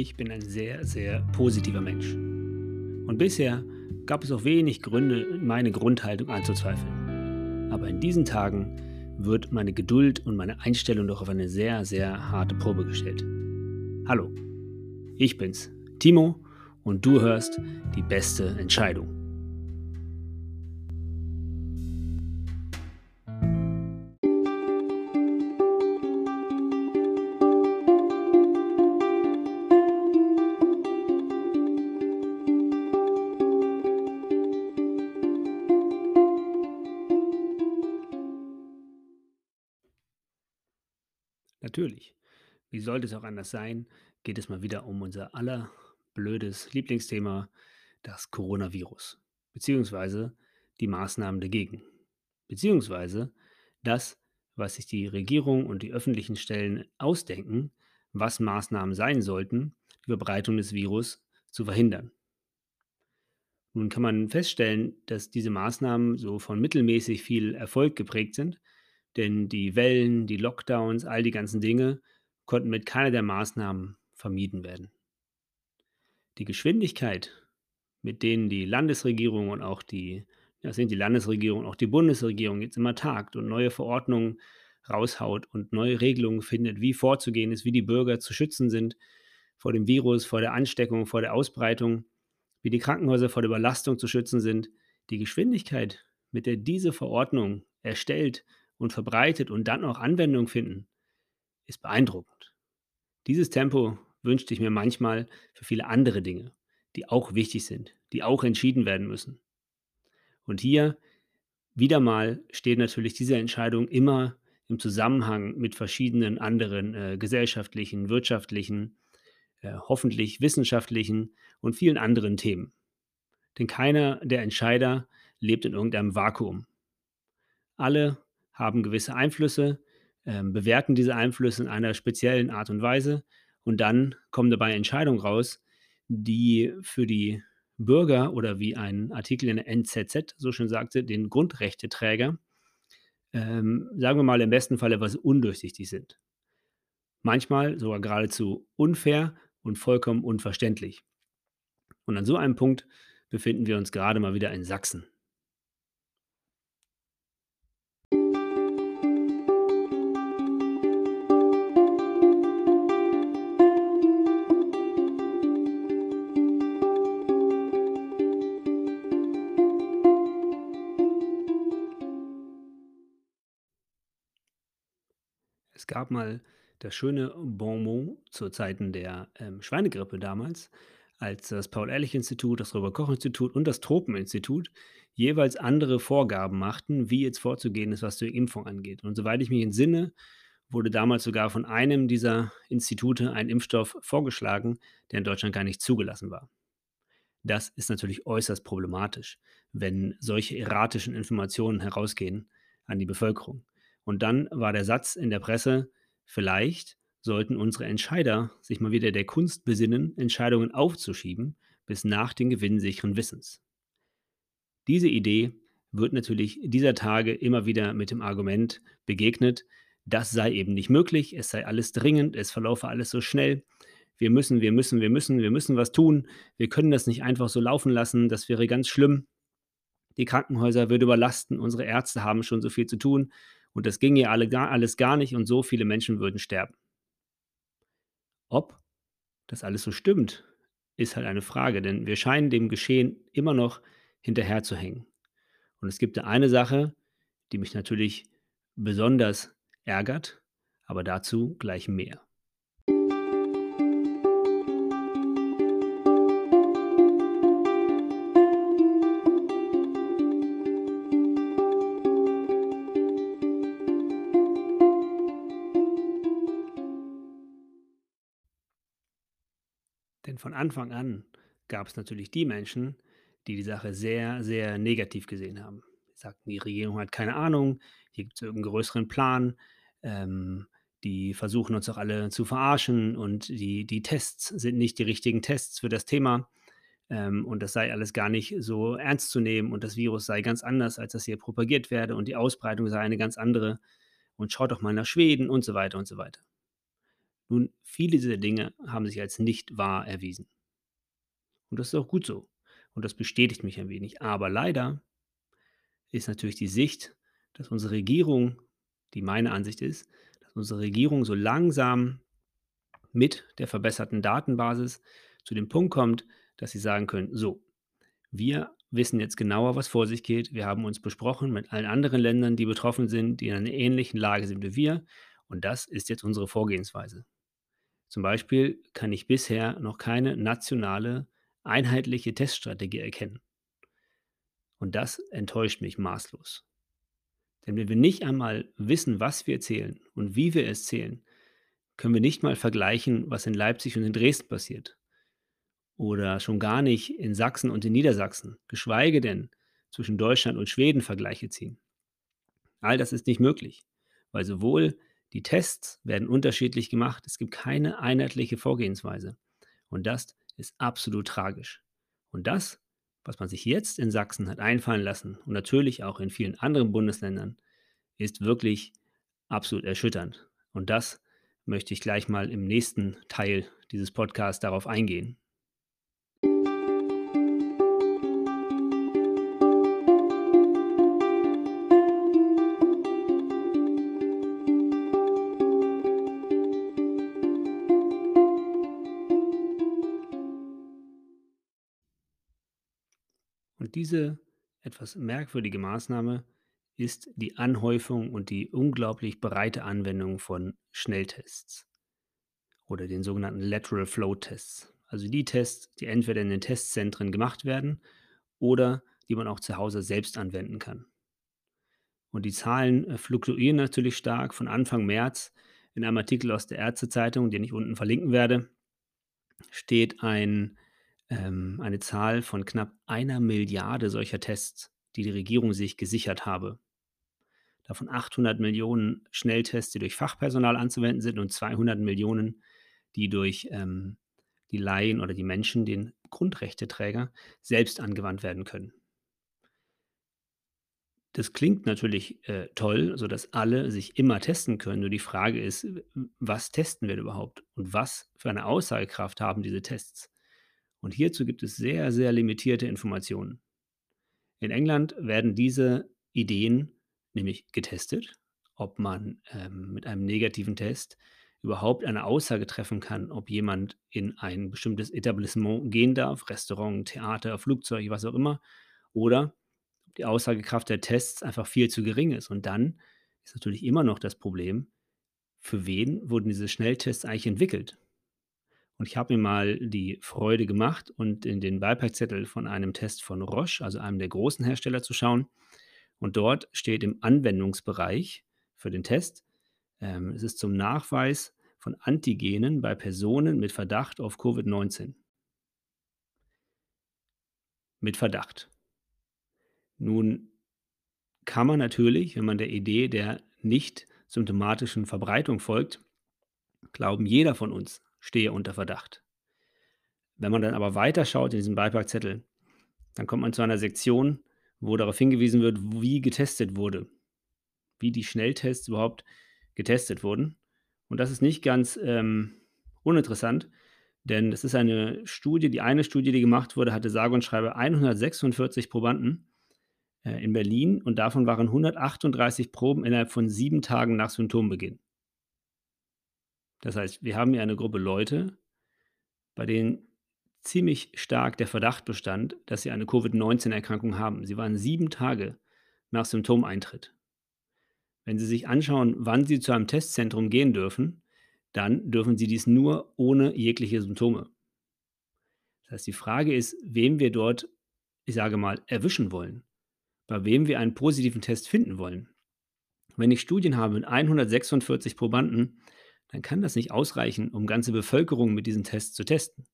Ich bin ein sehr, sehr positiver Mensch. Und bisher gab es auch wenig Gründe, meine Grundhaltung anzuzweifeln. Aber in diesen Tagen wird meine Geduld und meine Einstellung doch auf eine sehr, sehr harte Probe gestellt. Hallo, ich bin's, Timo, und du hörst die beste Entscheidung. Natürlich, wie sollte es auch anders sein, geht es mal wieder um unser aller blödes Lieblingsthema, das Coronavirus, beziehungsweise die Maßnahmen dagegen, beziehungsweise das, was sich die Regierung und die öffentlichen Stellen ausdenken, was Maßnahmen sein sollten, die Verbreitung des Virus zu verhindern. Nun kann man feststellen, dass diese Maßnahmen so von mittelmäßig viel Erfolg geprägt sind, denn die Wellen, die Lockdowns, all die ganzen Dinge konnten mit keiner der Maßnahmen vermieden werden. Die Geschwindigkeit, mit denen die Landesregierung und auch die, ja, sind die Landesregierung, auch die Bundesregierung jetzt immer tagt und neue Verordnungen raushaut und neue Regelungen findet, wie vorzugehen ist, wie die Bürger zu schützen sind vor dem Virus, vor der Ansteckung, vor der Ausbreitung, wie die Krankenhäuser vor der Überlastung zu schützen sind. Die Geschwindigkeit, mit der diese Verordnung erstellt und verbreitet und dann auch Anwendung finden, ist beeindruckend. Dieses Tempo wünschte ich mir manchmal für viele andere Dinge, die auch wichtig sind, die auch entschieden werden müssen. Und hier wieder mal steht natürlich diese Entscheidung immer im Zusammenhang mit verschiedenen anderen äh, gesellschaftlichen, wirtschaftlichen, äh, hoffentlich wissenschaftlichen und vielen anderen Themen. Denn keiner der Entscheider lebt in irgendeinem Vakuum. Alle haben gewisse Einflüsse, ähm, bewerten diese Einflüsse in einer speziellen Art und Weise und dann kommen dabei Entscheidungen raus, die für die Bürger oder wie ein Artikel in der NZZ so schön sagte, den Grundrechteträger, ähm, sagen wir mal im besten Fall etwas undurchsichtig sind. Manchmal sogar geradezu unfair und vollkommen unverständlich. Und an so einem Punkt befinden wir uns gerade mal wieder in Sachsen. Gab mal das schöne Bonmot zu Zeiten der ähm, Schweinegrippe damals, als das Paul-Ehrlich-Institut, das Robert-Koch-Institut und das Tropeninstitut jeweils andere Vorgaben machten, wie jetzt vorzugehen ist, was die Impfung angeht. Und soweit ich mich entsinne, wurde damals sogar von einem dieser Institute ein Impfstoff vorgeschlagen, der in Deutschland gar nicht zugelassen war. Das ist natürlich äußerst problematisch, wenn solche erratischen Informationen herausgehen an die Bevölkerung. Und dann war der Satz in der Presse, vielleicht sollten unsere Entscheider sich mal wieder der Kunst besinnen, Entscheidungen aufzuschieben bis nach den gewinnsicheren Wissens. Diese Idee wird natürlich dieser Tage immer wieder mit dem Argument begegnet, das sei eben nicht möglich, es sei alles dringend, es verlaufe alles so schnell, wir müssen, wir müssen, wir müssen, wir müssen was tun, wir können das nicht einfach so laufen lassen, das wäre ganz schlimm. Die Krankenhäuser würde überlasten, unsere Ärzte haben schon so viel zu tun, und das ginge alle gar, alles gar nicht und so viele Menschen würden sterben. Ob das alles so stimmt, ist halt eine Frage, denn wir scheinen dem Geschehen immer noch hinterherzuhängen. Und es gibt eine Sache, die mich natürlich besonders ärgert, aber dazu gleich mehr. Von Anfang an gab es natürlich die Menschen, die die Sache sehr, sehr negativ gesehen haben. Sie sagten, die Regierung hat keine Ahnung, hier gibt es irgendeinen größeren Plan, ähm, die versuchen uns auch alle zu verarschen und die, die Tests sind nicht die richtigen Tests für das Thema ähm, und das sei alles gar nicht so ernst zu nehmen und das Virus sei ganz anders, als das hier propagiert werde und die Ausbreitung sei eine ganz andere und schaut doch mal nach Schweden und so weiter und so weiter. Nun, viele dieser Dinge haben sich als nicht wahr erwiesen. Und das ist auch gut so. Und das bestätigt mich ein wenig. Aber leider ist natürlich die Sicht, dass unsere Regierung, die meine Ansicht ist, dass unsere Regierung so langsam mit der verbesserten Datenbasis zu dem Punkt kommt, dass sie sagen können, so, wir wissen jetzt genauer, was vor sich geht. Wir haben uns besprochen mit allen anderen Ländern, die betroffen sind, die in einer ähnlichen Lage sind wie wir. Und das ist jetzt unsere Vorgehensweise. Zum Beispiel kann ich bisher noch keine nationale, einheitliche Teststrategie erkennen. Und das enttäuscht mich maßlos. Denn wenn wir nicht einmal wissen, was wir zählen und wie wir es zählen, können wir nicht mal vergleichen, was in Leipzig und in Dresden passiert. Oder schon gar nicht in Sachsen und in Niedersachsen, geschweige denn zwischen Deutschland und Schweden Vergleiche ziehen. All das ist nicht möglich, weil sowohl die Tests werden unterschiedlich gemacht, es gibt keine einheitliche Vorgehensweise. Und das ist absolut tragisch. Und das was man sich jetzt in Sachsen hat einfallen lassen und natürlich auch in vielen anderen Bundesländern, ist wirklich absolut erschütternd. Und das möchte ich gleich mal im nächsten Teil dieses Podcasts darauf eingehen. Diese etwas merkwürdige Maßnahme ist die Anhäufung und die unglaublich breite Anwendung von Schnelltests oder den sogenannten Lateral Flow Tests. Also die Tests, die entweder in den Testzentren gemacht werden oder die man auch zu Hause selbst anwenden kann. Und die Zahlen äh, fluktuieren natürlich stark. Von Anfang März in einem Artikel aus der Ärztezeitung, den ich unten verlinken werde, steht ein ähm, eine Zahl von knapp einer Milliarde solcher Tests, die die Regierung sich gesichert habe. Davon 800 Millionen Schnelltests, die durch Fachpersonal anzuwenden sind und 200 Millionen, die durch ähm, die Laien oder die Menschen, den Grundrechteträger, selbst angewandt werden können. Das klingt natürlich äh, toll, sodass alle sich immer testen können. Nur die Frage ist, was testen wir überhaupt und was für eine Aussagekraft haben diese Tests? Und hierzu gibt es sehr, sehr limitierte Informationen. In England werden diese Ideen nämlich getestet, ob man ähm, mit einem negativen Test überhaupt eine Aussage treffen kann, ob jemand in ein bestimmtes Etablissement gehen darf, Restaurant, Theater, Flugzeug, was auch immer, oder die Aussagekraft der Tests einfach viel zu gering ist. Und dann ist natürlich immer noch das Problem, für wen wurden diese Schnelltests eigentlich entwickelt? Und ich habe mir mal die Freude gemacht und in den Beipackzettel von einem Test von Roche, also einem der großen Hersteller, zu schauen. Und dort steht im Anwendungsbereich für den Test, ähm, es ist zum Nachweis von Antigenen bei Personen mit Verdacht auf Covid-19. Mit Verdacht. Nun kann man natürlich, wenn man der Idee der nicht symptomatischen Verbreitung folgt, glauben, jeder von uns stehe unter Verdacht. Wenn man dann aber weiterschaut in diesem Beipackzettel, dann kommt man zu einer Sektion, wo darauf hingewiesen wird, wie getestet wurde, wie die Schnelltests überhaupt getestet wurden. Und das ist nicht ganz ähm, uninteressant, denn es ist eine Studie, die eine Studie, die gemacht wurde, hatte sage und schreibe 146 Probanden äh, in Berlin und davon waren 138 Proben innerhalb von sieben Tagen nach Symptombeginn. Das heißt, wir haben hier eine Gruppe Leute, bei denen ziemlich stark der Verdacht bestand, dass sie eine Covid-19-Erkrankung haben. Sie waren sieben Tage nach Symptomeintritt. Wenn Sie sich anschauen, wann Sie zu einem Testzentrum gehen dürfen, dann dürfen Sie dies nur ohne jegliche Symptome. Das heißt, die Frage ist, wem wir dort, ich sage mal, erwischen wollen, bei wem wir einen positiven Test finden wollen. Wenn ich Studien habe mit 146 Probanden, dann kann das nicht ausreichen, um ganze Bevölkerung mit diesen Tests zu testen.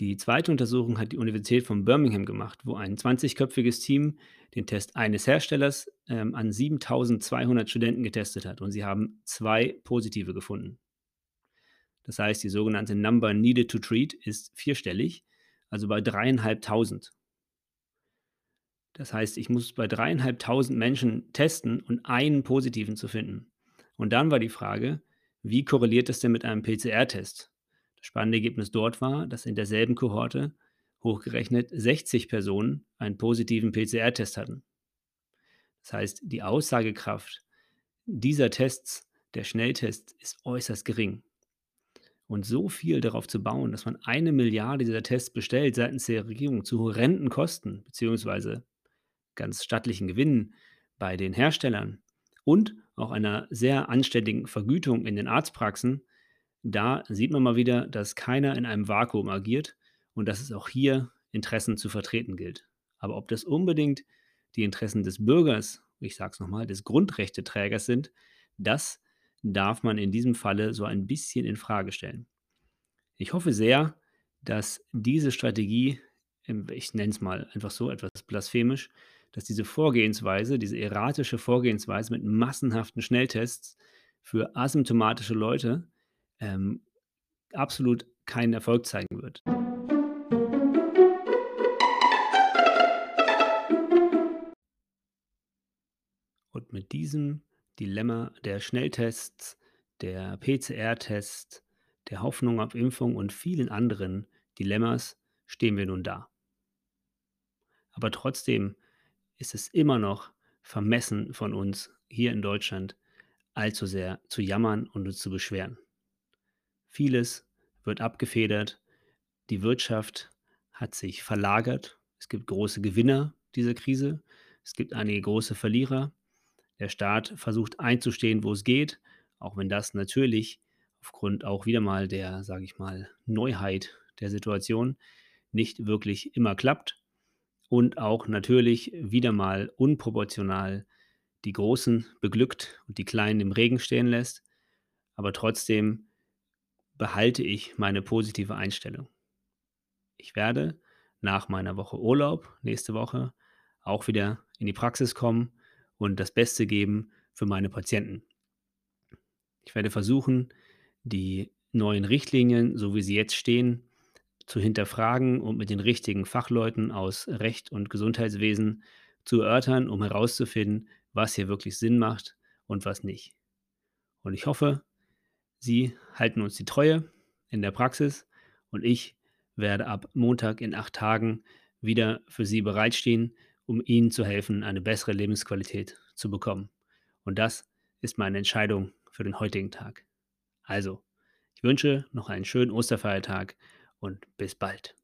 Die zweite Untersuchung hat die Universität von Birmingham gemacht, wo ein 20-köpfiges Team den Test eines Herstellers ähm, an 7200 Studenten getestet hat und sie haben zwei positive gefunden. Das heißt, die sogenannte Number Needed to Treat ist vierstellig, also bei dreieinhalbtausend. Das heißt, ich muss bei dreieinhalbtausend Menschen testen und einen positiven zu finden. Und dann war die Frage, Wie korreliert das denn mit einem PCR-Test? Das spannende Ergebnis dort war, dass in derselben Kohorte hochgerechnet 60 Personen einen positiven PCR-Test hatten. Das heißt, die Aussagekraft dieser Tests, der Schnelltest, ist äußerst gering. Und so viel darauf zu bauen, dass man eine Milliarde dieser Tests bestellt seitens der Regierung zu horrenden Kosten beziehungsweise ganz stattlichen Gewinnen bei den Herstellern und auch einer sehr anständigen Vergütung in den Arztpraxen, da sieht man mal wieder, dass keiner in einem Vakuum agiert und dass es auch hier Interessen zu vertreten gilt. Aber ob das unbedingt die Interessen des Bürgers, ich sage es nochmal, des Grundrechteträgers sind, das darf man in diesem Falle so ein bisschen in Frage stellen. Ich hoffe sehr, dass diese Strategie, ich nenne es mal einfach so etwas blasphemisch, dass diese Vorgehensweise, diese erratische Vorgehensweise mit massenhaften Schnelltests für asymptomatische Leute ähm, absolut keinen Erfolg zeigen wird. Und mit diesem Dilemma der Schnelltests, der PCR-Tests, der Hoffnung auf Impfung und vielen anderen Dilemmas stehen wir nun da. Aber trotzdem ist es immer noch vermessen von uns hier in Deutschland allzu sehr zu jammern und uns zu beschweren. Vieles wird abgefedert, die Wirtschaft hat sich verlagert, es gibt große Gewinner dieser Krise, es gibt einige große Verlierer. Der Staat versucht einzustehen, wo es geht, auch wenn das natürlich aufgrund auch wieder mal der, sage ich mal, Neuheit der Situation nicht wirklich immer klappt und auch natürlich wieder mal unproportional die Großen beglückt und die Kleinen im Regen stehen lässt. Aber trotzdem behalte ich meine positive Einstellung. Ich werde nach meiner Woche Urlaub nächste Woche auch wieder in die Praxis kommen und das Beste geben für meine Patienten. Ich werde versuchen, die neuen Richtlinien, so wie sie jetzt stehen, zu hinterfragen und mit den richtigen Fachleuten aus Recht und Gesundheitswesen zu erörtern, um herauszufinden, was hier wirklich Sinn macht und was nicht. Und ich hoffe, Sie halten uns die Treue in der Praxis und ich werde ab Montag in acht Tagen wieder für Sie bereitstehen, um Ihnen zu helfen, eine bessere Lebensqualität zu bekommen. Und das ist meine Entscheidung für den heutigen Tag. Also, ich wünsche noch einen schönen Osterfeiertag und bis bald.